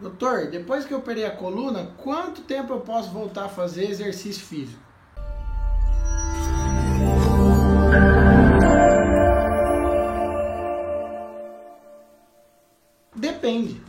Doutor, depois que eu operei a coluna, quanto tempo eu posso voltar a fazer exercício físico? Depende.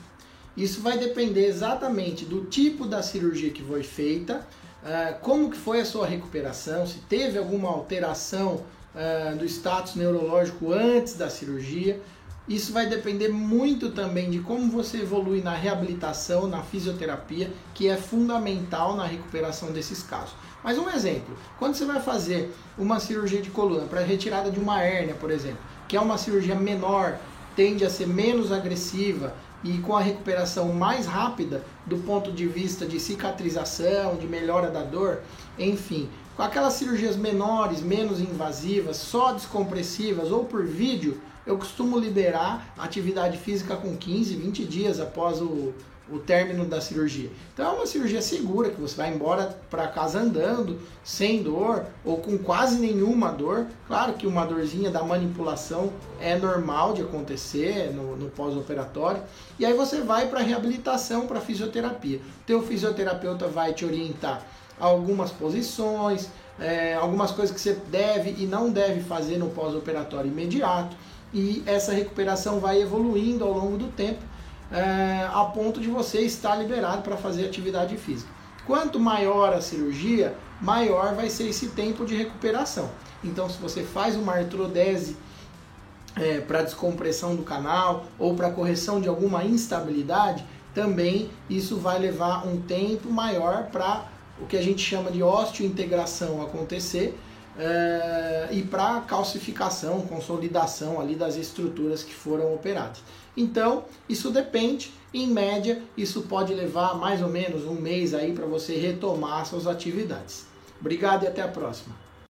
Isso vai depender exatamente do tipo da cirurgia que foi feita, ah, como que foi a sua recuperação, se teve alguma alteração ah, do status neurológico antes da cirurgia. Isso vai depender muito também de como você evolui na reabilitação, na fisioterapia, que é fundamental na recuperação desses casos. Mas um exemplo, quando você vai fazer uma cirurgia de coluna para retirada de uma hérnia, por exemplo, que é uma cirurgia menor, tende a ser menos agressiva e com a recuperação mais rápida do ponto de vista de cicatrização, de melhora da dor, enfim, com aquelas cirurgias menores, menos invasivas, só descompressivas ou por vídeo, eu costumo liberar atividade física com 15, 20 dias após o, o término da cirurgia. Então é uma cirurgia segura, que você vai embora para casa andando, sem dor ou com quase nenhuma dor. Claro que uma dorzinha da manipulação é normal de acontecer no, no pós-operatório. E aí você vai para reabilitação, para fisioterapia. O teu fisioterapeuta vai te orientar algumas posições, é, algumas coisas que você deve e não deve fazer no pós-operatório imediato e essa recuperação vai evoluindo ao longo do tempo é, a ponto de você estar liberado para fazer atividade física. Quanto maior a cirurgia, maior vai ser esse tempo de recuperação. Então, se você faz uma artrodese é, para descompressão do canal ou para correção de alguma instabilidade, também isso vai levar um tempo maior para o que a gente chama de osteointegração acontecer é, e para calcificação, consolidação ali das estruturas que foram operadas. Então, isso depende, em média, isso pode levar mais ou menos um mês aí para você retomar suas atividades. Obrigado e até a próxima.